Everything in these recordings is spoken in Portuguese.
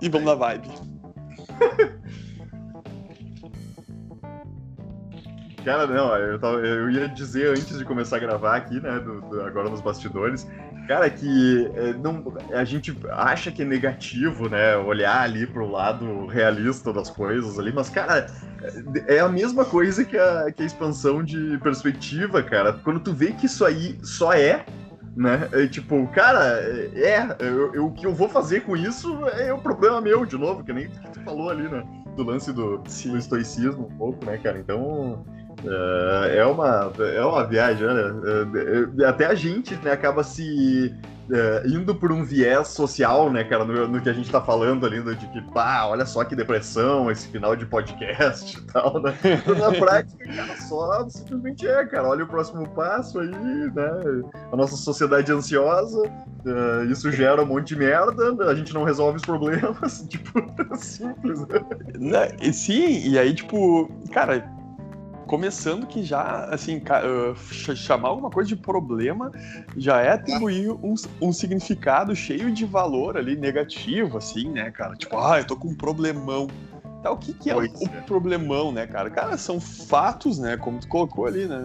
E vamos na vibe. Cara, não, eu, tava, eu ia dizer antes de começar a gravar aqui, né, do, do, agora nos bastidores, cara, que é, não, a gente acha que é negativo, né, olhar ali pro lado realista das coisas ali, mas, cara, é a mesma coisa que a, que a expansão de perspectiva, cara. Quando tu vê que isso aí só é, né? É, tipo, cara, é, eu, eu, o que eu vou fazer com isso é o problema meu, de novo, que nem tu falou ali, né? Do lance do, do estoicismo um pouco, né, cara? Então, é, é uma, é uma viagem, né? É, é, até a gente né, acaba se é, indo por um viés social, né, cara, no, no, que a gente tá falando ali, de que, pá, olha só que depressão esse final de podcast e tal, né? Na prática, cara, só simplesmente é, cara, olha o próximo passo aí, né? A nossa sociedade ansiosa, uh, isso gera um monte de merda, a gente não resolve os problemas, tipo, simples, né? Sim, e aí, tipo, cara, começando que já, assim, uh, chamar alguma coisa de problema já é atribuir um, um, significado cheio de valor ali, negativo, assim, né, cara? Tipo, ah, eu tô com um problemão. Tá, o que, que é o, o problemão, né, cara? Cara, são fatos, né, como tu colocou ali, né?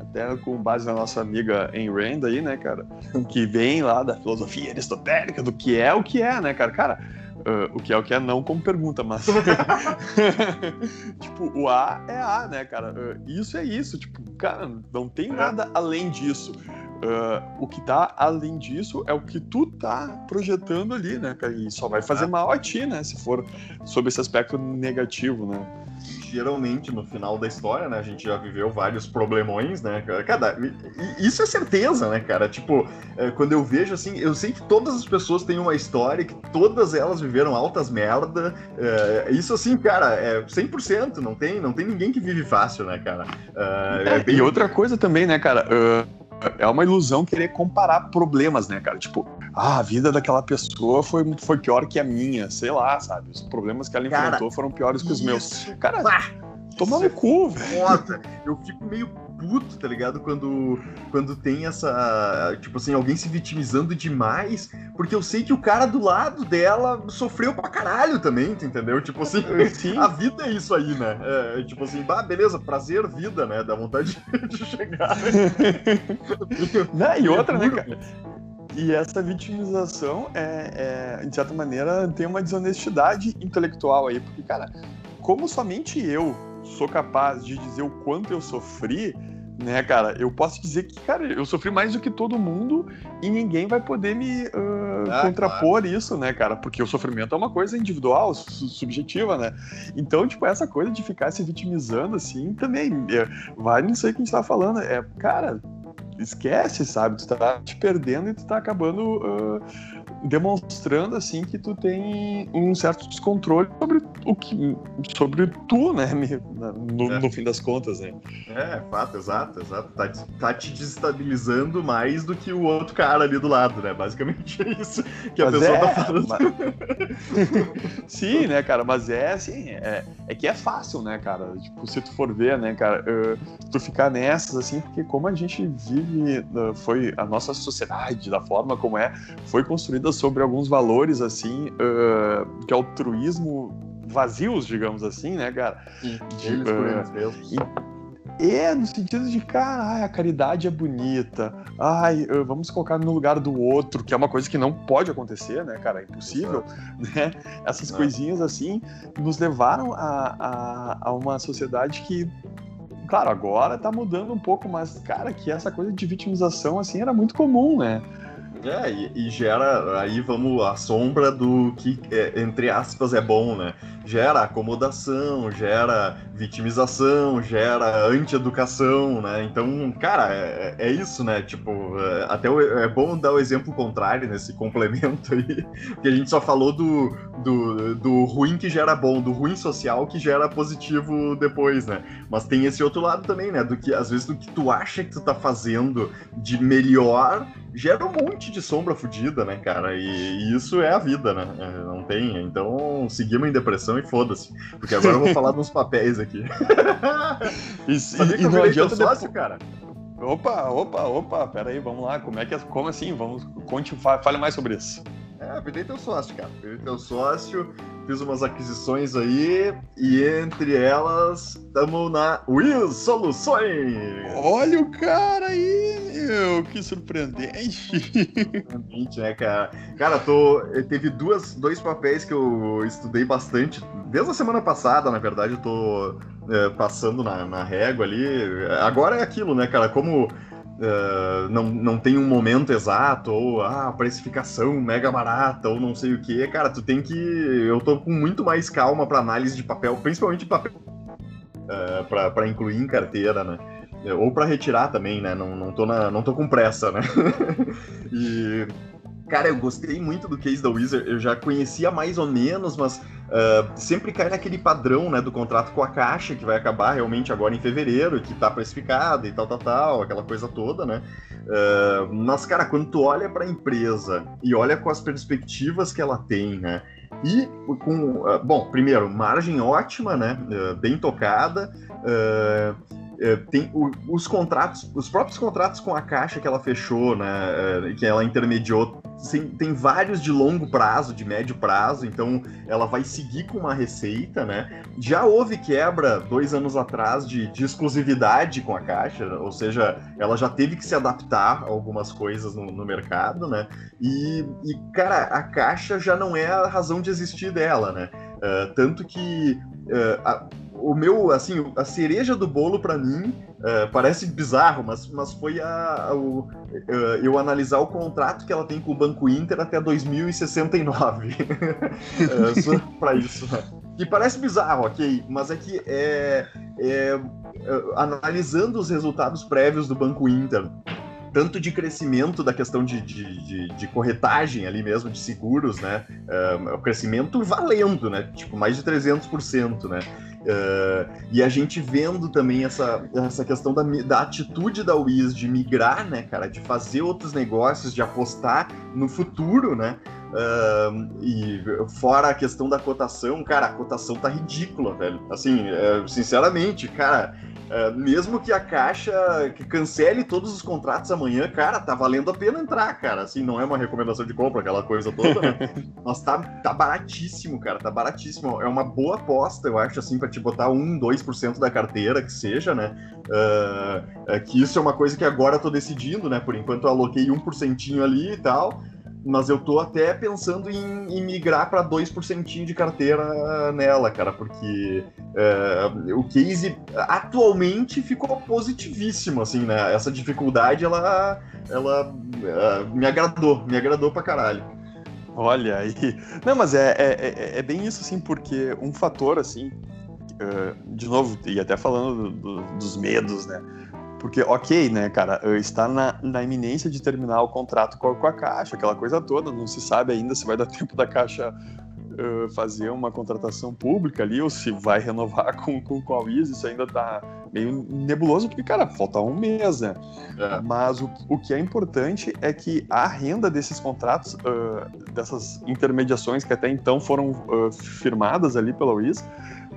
até com base na nossa amiga Ayn Rand aí, né, cara? Que vem lá da filosofia aristotélica, do que é o que é, né, cara? Cara, Uh, o que é o que é não como pergunta, mas. tipo, o A é A, né, cara? Uh, isso é isso. Tipo, cara, não tem nada além disso. Uh, o que tá além disso é o que tu tá projetando ali, né, cara? E só vai fazer mal a ti, né? Se for sob esse aspecto negativo, né? Geralmente no final da história, né? A gente já viveu vários problemões, né? Cada, isso é certeza, né, cara? Tipo, é, quando eu vejo assim, eu sei que todas as pessoas têm uma história, que todas elas viveram altas merda. É, isso assim, cara, é 100%. Não tem, não tem ninguém que vive fácil, né, cara? É, é bem... E outra coisa também, né, cara? Uh é uma ilusão querer comparar problemas, né, cara? Tipo, ah, a vida daquela pessoa foi, foi pior que a minha, sei lá, sabe? Os problemas que ela cara, enfrentou foram piores que os meus. Cara, toma no cu, velho. Eu fico meio puto, tá ligado? Quando, quando tem essa. Tipo assim, alguém se vitimizando demais, porque eu sei que o cara do lado dela sofreu pra caralho também, entendeu? Tipo assim, Sim. a vida é isso aí, né? É, tipo assim, bah, beleza, prazer, vida, né? Dá vontade de chegar. Não, e outra, né, cara? E essa vitimização é, é, de certa maneira, tem uma desonestidade intelectual aí, porque, cara, como somente eu sou capaz de dizer o quanto eu sofri, né, cara? Eu posso dizer que, cara, eu sofri mais do que todo mundo e ninguém vai poder me uh, ah, contrapor claro. isso, né, cara? Porque o sofrimento é uma coisa individual, subjetiva, né? Então, tipo, essa coisa de ficar se vitimizando, assim, também é, vai nisso aí que a gente tá falando. É, cara, esquece, sabe? Tu tá te perdendo e tu tá acabando uh, demonstrando assim que tu tem um certo descontrole sobre o que sobre tu, né? No, é. no fim das contas, né? É, fato, exato, exato. Tá, tá, te desestabilizando mais do que o outro cara ali do lado, né? Basicamente é isso que a mas pessoa tá é, tá falando. Mas... Sim, né, cara? Mas é assim, é, é que é fácil, né, cara? Tipo, se tu for ver, né, cara, uh, tu ficar nessas, assim, porque como a gente vive, uh, foi a nossa sociedade, da forma como é, foi construída sobre alguns valores, assim, uh, de altruísmo vazios, digamos assim, né, cara? Sim, de, eles por eles mesmos. É, no sentido de, cara, a caridade é bonita, ai, vamos colocar no lugar do outro, que é uma coisa que não pode acontecer, né, cara? É impossível, Exato. né? Essas Exato. coisinhas assim nos levaram a, a, a uma sociedade que claro, agora tá mudando um pouco, mas, cara, que essa coisa de vitimização, assim, era muito comum, né? É, e, e, gera, aí vamos, a sombra do que, é, entre aspas, é bom, né? Gera acomodação, gera vitimização, gera anti-educação, né? Então, cara, é, é isso, né? Tipo, é, até o, é bom dar o exemplo contrário nesse complemento aí, porque a gente só falou do, do, do ruim que gera bom, do ruim social que gera positivo depois, né? Mas tem esse outro lado também, né? Do que, às vezes, do que tu acha que tu tá fazendo de melhor gera um monte de sombra fodida, né, cara? E, e, isso é a vida, né? É, não tem. Então, seguimos em depressão e foda-se. Porque agora eu vou falar dos papéis aqui. e, Sabia que eu não adianta sócio, depois... cara? Opa, opa, opa, peraí, vamos lá. Como é que é, como assim? Vamos, conte, fale mais sobre isso. É, virei teu sócio, cara. Virei teu sócio, fiz umas aquisições aí e entre elas estamos na Will Soluções. Olha o cara aí, meu, que surpreendente. Surpreendente, né, cara? Cara, tô, teve duas, dois papéis que eu estudei bastante, desde a semana passada, na verdade, eu tô é, passando na, na régua ali. Agora é aquilo, né, cara? Como Uh, não, não tem um momento exato, ou ah, precificação mega barata, ou não sei o que, cara, tu tem que. Eu tô com muito mais calma para análise de papel, principalmente de papel, uh, para incluir em carteira, né? Ou para retirar também, né? Não, não, tô na, não tô com pressa, né? e Cara, eu gostei muito do case da Wizard, eu já conhecia mais ou menos, mas uh, sempre cai naquele padrão, né, do contrato com a Caixa, que vai acabar realmente agora em fevereiro, que tá precificado e tal, tal, tal, aquela coisa toda, né? Uh, mas, cara, quando tu olha para a empresa e olha com as perspectivas que ela tem, né? E com, uh, bom, primeiro, margem ótima, né? bem tocada. Uh, tem o, os contratos, os próprios contratos com a caixa que ela fechou, né, é, que ela intermediou, tem, tem, vários de longo prazo, de médio prazo, então ela vai seguir com uma receita, né? Já houve quebra dois anos atrás de, de exclusividade com a caixa, ou seja, ela já teve que se adaptar a algumas coisas no, no mercado, né? E, e, cara, a caixa já não é a razão de existir dela, né? Uh, tanto que uh, a, o meu, assim, a cereja do bolo para mim uh, parece bizarro, mas, mas foi a, a o, uh, eu analisar o contrato que ela tem com o Banco Inter até 2069. uh, para isso. Né? Que parece bizarro, ok, mas é que é, é, analisando os resultados prévios do Banco Inter tanto de crescimento da questão de, de, de, de corretagem ali mesmo, de seguros, né? o crescimento valendo, né? Tipo, mais de 300%, né? Uh, e a gente vendo também essa, essa questão da, da atitude da Wiz de migrar, né, cara, de fazer outros negócios, de apostar no futuro, né? Uh, e fora a questão da cotação, cara, a cotação tá ridícula, velho. Assim, uh, sinceramente, cara, é, mesmo que a Caixa que cancele todos os contratos amanhã, cara, tá valendo a pena entrar, cara. Assim, não é uma recomendação de compra, aquela coisa toda, né? Mas tá, tá baratíssimo, cara, tá baratíssimo. É uma boa aposta, eu acho, assim, pra te botar 1, 2% da carteira, que seja, né? Uh, que isso é uma coisa que agora eu tô decidindo, né? Por enquanto eu aloquei 1% ali e tal mas eu tô até pensando em, em migrar para 2% de carteira nela, cara, porque é, o case atualmente ficou positivíssimo, assim, né? Essa dificuldade, ela, ela é, me agradou, me agradou pra caralho. Olha aí. Não, mas é, é, é, é bem isso, assim, porque um fator, assim, uh, de novo, e até falando do, do, dos medos, né? Porque, ok, né, cara, está na, na iminência de terminar o contrato com a, com a Caixa, aquela coisa toda, não se sabe ainda se vai dar tempo da Caixa uh, fazer uma contratação pública ali, ou se vai renovar com, com, com a Wiz, isso ainda tá meio nebuloso, porque, cara, falta um mês, né? É. Mas o, o que é importante é que a renda desses contratos, uh, dessas intermediações que até então foram uh, firmadas ali pela Wiz,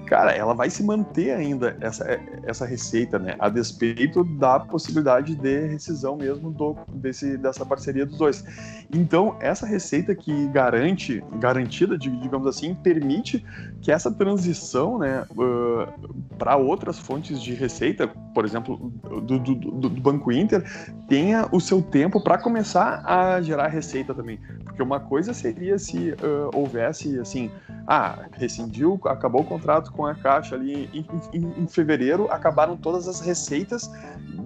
cara, ela vai se manter ainda essa, essa receita, né? A despeito da possibilidade de rescisão mesmo do, desse, dessa parceria dos dois. Então, essa receita que garante, garantida, digamos assim, permite que essa transição, né, uh, para outras fontes de receita, por exemplo, do, do, do, do Banco Inter, tenha o seu tempo para começar a gerar receita também. Porque uma coisa seria se uh, houvesse, assim, ah, rescindiu, acabou o contrato com a Caixa ali em, em, em fevereiro, acabaram todas as receitas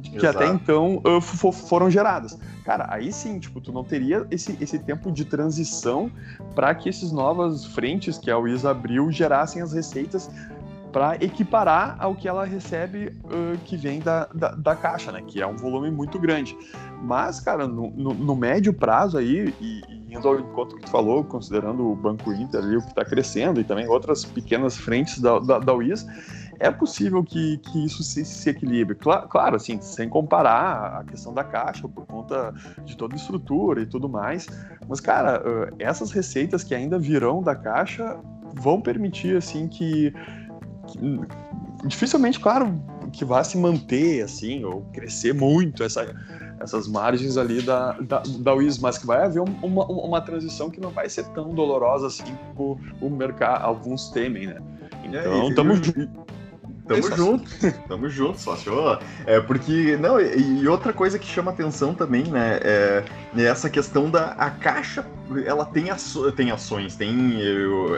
que Exato. até então uh, foram geradas. Cara, aí sim, tipo, tu não teria esse, esse tempo de transição para que esses novas frentes que a Wiz abriu gerassem as receitas para equiparar ao que ela recebe uh, que vem da, da, da, caixa, né? Que é um volume muito grande. Mas, cara, no, no, no médio prazo aí, e, indo ao encontro que tu falou, considerando o Banco Inter ali, o que está crescendo, e também outras pequenas frentes da, da, da UIS, é possível que, que isso se, se equilibre. Claro, claro, assim, sem comparar a questão da caixa por conta de toda a estrutura e tudo mais. Mas, cara, uh, essas receitas que ainda virão da caixa vão permitir, assim, que dificilmente, claro, que vá se manter assim ou crescer muito essa essas margens ali da, da, da Wiz, mas que vai haver uma, uma transição que não vai ser tão dolorosa assim como o mercado, alguns temem, né? Então, estamos Tamo junto, tamo junto, sócio. É porque, não, e, outra coisa que chama atenção também, né, é, é essa questão da a caixa, ela tem, aço, tem ações, tem,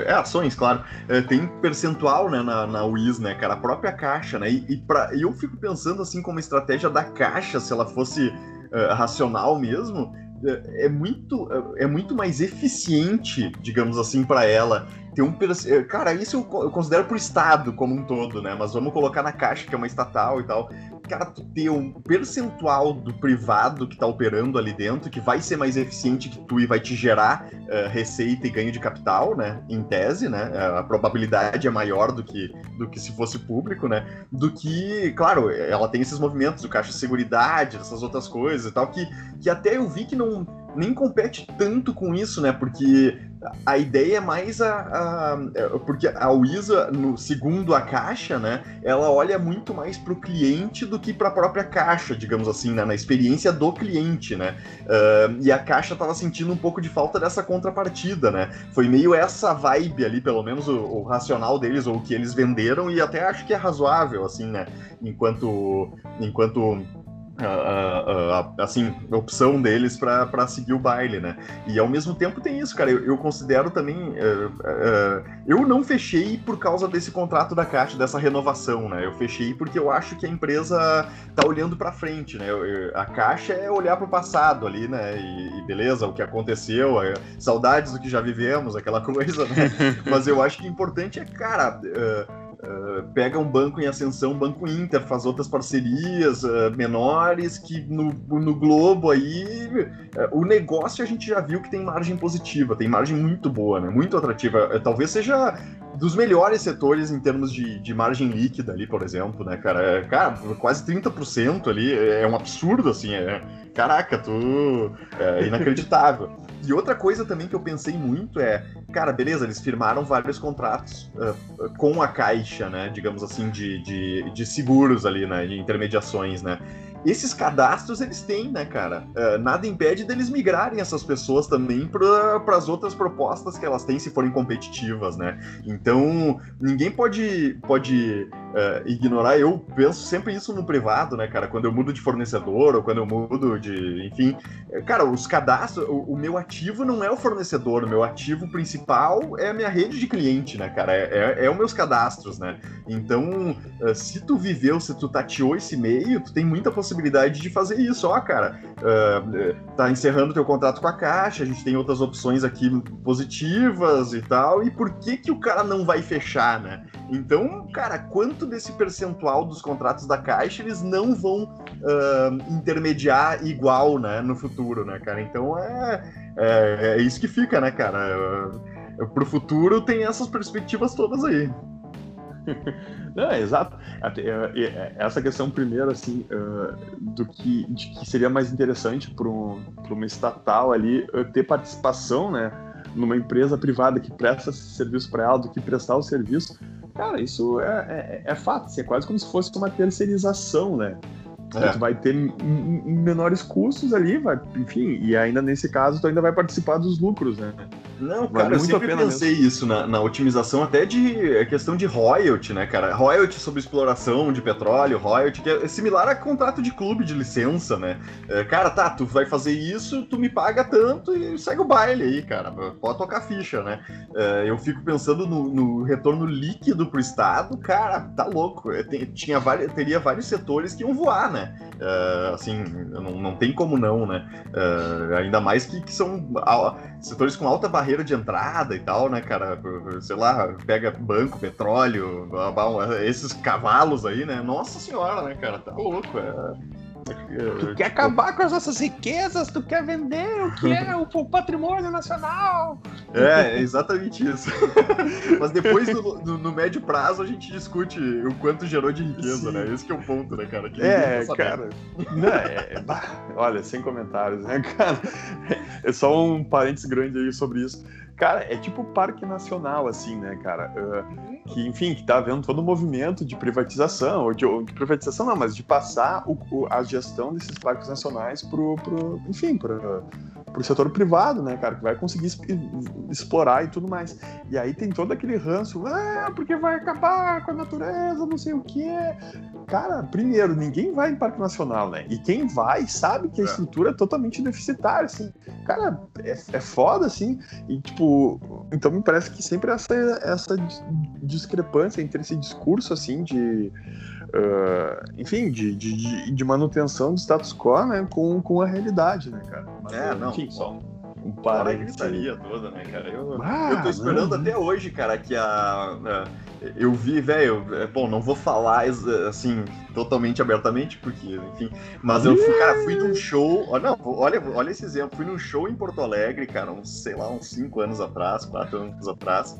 é, ações, claro, é, tem percentual, né, na, na Wiz, né, cara, a própria caixa, né, e, e, pra, eu fico pensando, assim, como estratégia da caixa, se ela fosse uh, racional mesmo, é, é muito, é muito mais eficiente, digamos assim, para ela ter um. Cara, isso eu considero pro Estado como um todo, né? Mas vamos colocar na caixa, que é uma estatal e tal cara, tu ter um percentual do privado que tá operando ali dentro, que vai ser mais eficiente que tu e vai te gerar uh, receita e ganho de capital, né? Em tese, né? A probabilidade é maior do que, do que se fosse público, né? Do que, claro, ela tem esses movimentos do caixa de seguridade, essas outras coisas e tal, que, que até eu vi que não nem compete tanto com isso, né? Porque a ideia é mais a, a, é, porque a Wisa, no segundo a caixa, né, ela olha muito mais para o cliente do que para a própria caixa, digamos assim, né, na experiência do cliente, né. Uh, e a caixa estava sentindo um pouco de falta dessa contrapartida, né. Foi meio essa vibe ali, pelo menos o, o, racional deles ou o que eles venderam e até acho que é razoável, assim, né, enquanto enquanto a, a, assim, a opção deles para seguir o baile, né? E ao mesmo tempo tem isso, cara. Eu, eu considero também. Uh, uh, eu não fechei por causa desse contrato da Caixa, dessa renovação, né? Eu fechei porque eu acho que a empresa tá olhando para frente, né? Eu, a Caixa é olhar para o passado ali, né? E, e, beleza, o que aconteceu, saudades do que já vivemos, aquela coisa, né? Mas eu acho que o importante é, cara. Uh, Uh, pega um banco em ascensão, Banco Inter, faz outras parcerias uh, menores que no, no Globo aí uh, o negócio a gente já viu que tem margem positiva, tem margem muito boa, né? Muito atrativa. talvez seja dos melhores setores em termos de, de margem líquida ali, por exemplo, né, cara? É, cara, quase 30% ali é, é um absurdo, assim, é, caraca, tu é inacreditável. E outra coisa também que eu pensei muito é, cara, beleza, eles firmaram vários contratos uh, com a Caixa, né? Digamos assim, de, de, de seguros ali, né? De intermediações, né? Esses cadastros eles têm, né, cara? Uh, nada impede deles migrarem essas pessoas também para as outras propostas que elas têm, se forem competitivas, né? Então, ninguém pode, pode uh, ignorar. Eu penso sempre isso no privado, né, cara? Quando eu mudo de fornecedor ou quando eu mudo de. Enfim. Eh, cara, os cadastros. O, o meu ativo não é o fornecedor, o meu ativo principal é a minha rede de cliente, né, cara? É, é, é os meus cadastros, né? Então, uh, se tu viveu, se tu tateou esse meio, tu tem muita possibilidade possibilidade de fazer isso. Ó, cara, uh, tá encerrando teu contrato com a Caixa, a gente tem outras opções aqui positivas e tal, e por que que o cara não vai fechar, né? Então, cara, quanto desse percentual dos contratos da Caixa eles não vão uh, intermediar igual, né, no futuro, né, cara? Então é, é, é isso que fica, né, cara? Uh, pro futuro tem essas perspectivas todas aí. Não, é exato. Essa questão primeiro, assim, do que, de que seria mais interessante para um, uma estatal ali ter participação, né, numa empresa privada que presta serviço para ela do que prestar o serviço, cara, isso é, é, é fato. Assim, é quase como se fosse uma terceirização, né? É. Tu vai ter menores custos ali, vai, enfim, e ainda nesse caso tu ainda vai participar dos lucros, né? Não, cara, vale eu sempre pensei mesmo. isso na, na, otimização até de é questão de royalty, né, cara? Royalty sobre exploração de petróleo, royalty, que é similar a contrato de clube de licença, né? É, cara, tá, tu vai fazer isso, tu me paga tanto e segue o baile aí, cara. Pode tocar ficha, né? É, eu fico pensando no, no, retorno líquido pro Estado, cara, tá louco. É, tem, tinha vários, teria vários setores que iam voar, né? É, assim, não, não tem como não, né? É, ainda mais que, que são setores com alta barreira de entrada e tal, né, cara? Sei lá, pega banco, petróleo, esses cavalos aí, né? Nossa senhora, né, cara? Tá louco. É, Tu quer acabar com as nossas riquezas, tu quer vender o que é o patrimônio nacional. É, é exatamente isso. Mas depois, no, no, no, médio prazo, a gente discute o quanto gerou de riqueza, Sim. né? Esse que é o ponto, né, cara? Que é, cara. Não, é, olha, sem comentários, né, cara? É só um parênteses grande aí sobre isso. Cara, é tipo parque nacional, assim, né, cara? Uh, que, enfim, que tá havendo todo o um movimento de privatização, ou de, ou de, privatização não, mas de passar o, o, a gestão desses parques nacionais pro, pro enfim, pro, pro setor privado, né, cara, que vai conseguir explorar e tudo mais. E aí tem todo aquele ranço, ah, porque vai acabar com a natureza, não sei o quê. Cara, primeiro, ninguém vai em parque nacional, né? E quem vai sabe que a é. estrutura é totalmente deficitária, assim. Cara, é, é foda, assim. E, tipo, então me parece que sempre essa, essa discrepância entre esse discurso, assim, de. Uh, enfim, de, de, de, manutenção do status quo, né, com, com a realidade, né, cara? Mas, é, não. Enfim, só um par aí. toda, né, cara? Eu, ah, eu tô esperando não. até hoje, cara, que a, a eu vi, velho, é, bom, não vou falar assim totalmente abertamente, porque, enfim, mas eu fui, cara, fui num show, não, olha, olha esse exemplo, fui num show em Porto Alegre, cara, uns, sei lá, uns 5 anos atrás, 4 anos atrás,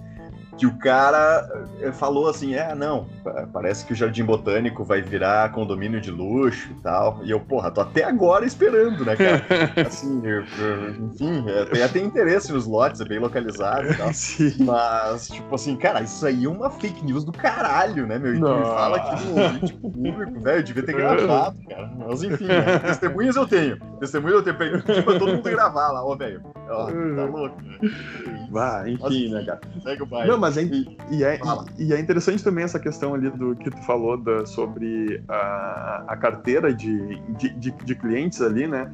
que o cara eh, falou assim, é, não, parece que o Jardim Botânico vai virar condomínio de luxo e tal. E eu, porra, tô até agora esperando, né, cara? Assim, eu, eu, enfim, é, tem até interesse nos lotes, é bem localizado e tal. Sim. Mas, tipo assim, cara, isso aí é uma fake news do caralho, né, meu? E me fala aqui no ouvinte público, velho, devia ter gravado, cara. Mas enfim, né? testemunhas eu tenho. Testemunhas eu tenho. Pedi pra todo mundo gravar lá, ó, velho. Ó, tá louco, né? Vai, enfim, né, cara? Segue o pai. Não, mas é, e, e, é, e, é interessante também essa questão ali do que tu falou da, sobre a, a carteira de, de, de, de clientes ali, né?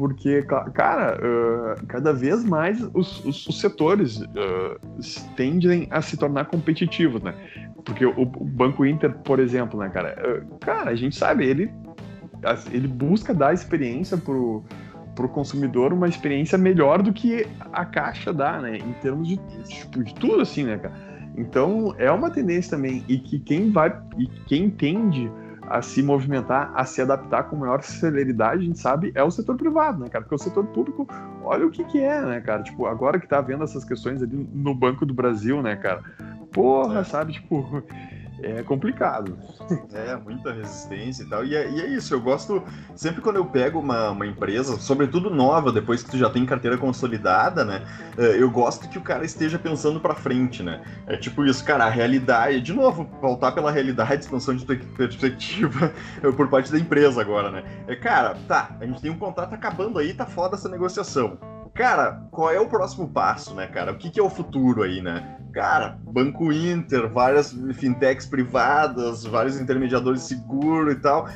porque, cara, uh, cada vez mais os, os, os setores uh, tendem a se tornar competitivos, né? Porque o, o, Banco Inter, por exemplo, né, cara? Uh, cara, a gente sabe, ele, ele busca dar experiência pro, para o consumidor uma experiência melhor do que a caixa dá, né? Em termos de, tipo, de tudo assim, né, cara? Então é uma tendência também e que quem vai e quem tende a se movimentar, a se adaptar com maior celeridade, a gente sabe, é o setor privado, né, cara? Porque o setor público, olha o que que é, né, cara? Tipo, agora que tá vendo essas questões ali no Banco do Brasil, né, cara? Porra, é. sabe, tipo, é complicado. É, muita resistência e tal. E é, e é, isso, eu gosto. Sempre quando eu pego uma, uma empresa, sobretudo nova, depois que tu já tem carteira consolidada, né? É, eu gosto que o cara esteja pensando para frente, né? É tipo isso, cara, a realidade. De novo, voltar pela realidade, expansão de perspectiva por parte da empresa agora, né? É, cara, tá, a gente tem um contrato acabando aí, tá foda essa negociação. Cara, qual é o próximo passo, né, cara? O que, que é o futuro aí, né? Cara, Banco Inter, várias fintechs privadas, vários intermediadores seguros e tal.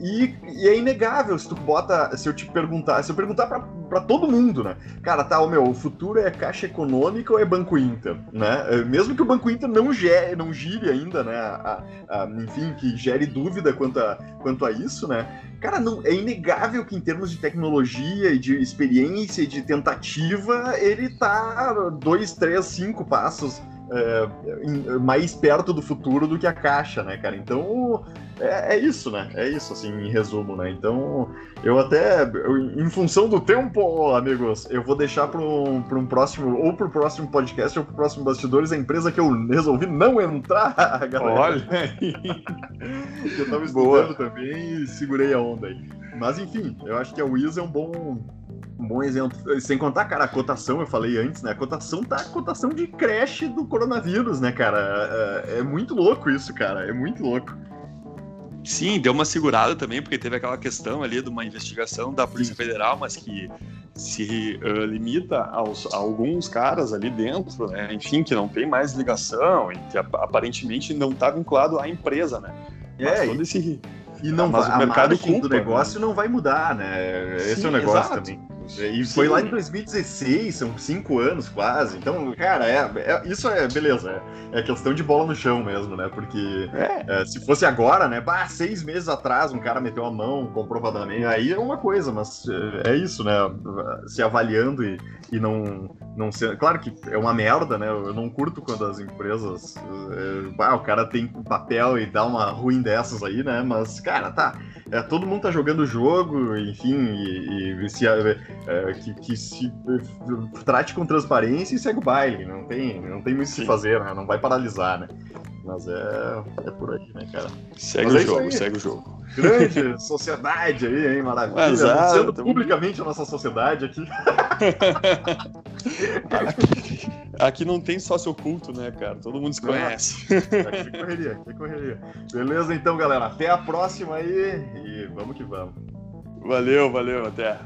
E, e, é inegável se tu bota, se eu te perguntar, se eu perguntar para todo mundo, né? Cara, tá, o meu, o futuro é Caixa Econômica ou é Banco Inter, né? É, mesmo que o Banco Inter não gere, não gire ainda, né? A, a, enfim, que gere dúvida quanto a, quanto a isso, né? Cara, não, é inegável que em termos de tecnologia e de experiência e de tentativa, ele tá dois, três, cinco passos é, mais perto do futuro do que a caixa, né, cara? Então é, é, isso, né? É isso, assim, em resumo, né? Então eu até, eu, em função do tempo, amigos, eu vou deixar para um, um próximo, ou para o próximo podcast ou para o próximo Bastidores, a empresa que eu resolvi não entrar, galera. Olha aí. eu tava estudando Boa. também e segurei a onda aí. Mas enfim, eu acho que a Wiz é um bom um bom exemplo. Sem contar, cara, a cotação, eu falei antes, né? A cotação tá a cotação de creche do coronavírus, né, cara? É, é muito louco isso, cara. É muito louco. Sim, deu uma segurada também, porque teve aquela questão ali de uma investigação da Polícia Federal, mas que se uh, limita aos, a alguns caras ali dentro, né? enfim, que não tem mais ligação e que aparentemente não está vinculado à empresa, né? É, todo esse e não mas vai, o mercado culpa, do negócio né? não vai mudar, né? Esse Sim, é o negócio exato. também. E Sim. foi lá em 2016, são cinco anos quase. Então, cara, é, é isso é beleza. É, é, questão de bola no chão mesmo, né? Porque é. é. se fosse agora, né? Bah, seis meses atrás um cara meteu a mão comprovadamente, aí é uma coisa, mas é, é isso, né? Se avaliando e, e não, não ser. Claro que é uma merda, né? Eu não curto quando as empresas. bah, o cara tem papel e dá uma ruim dessas aí, né? Mas, cara, tá é, todo mundo tá jogando o jogo, enfim, e, e se, é, é, que, que, se é, trate com transparência e segue o baile. Não tem, não tem muito o que fazer, né? Não vai paralisar, né? Mas é, é por aí, né, cara? Segue Mas o é jogo, segue o jogo. Grande sociedade aí, hein? Maravilha. Exato. Publicamente a nossa sociedade aqui. Aqui não tem sócio oculto, né, cara? Todo mundo se conhece. Aqui correria, aqui correria. Beleza, então, galera. Até a próxima aí e vamos que vamos. Valeu, valeu, até.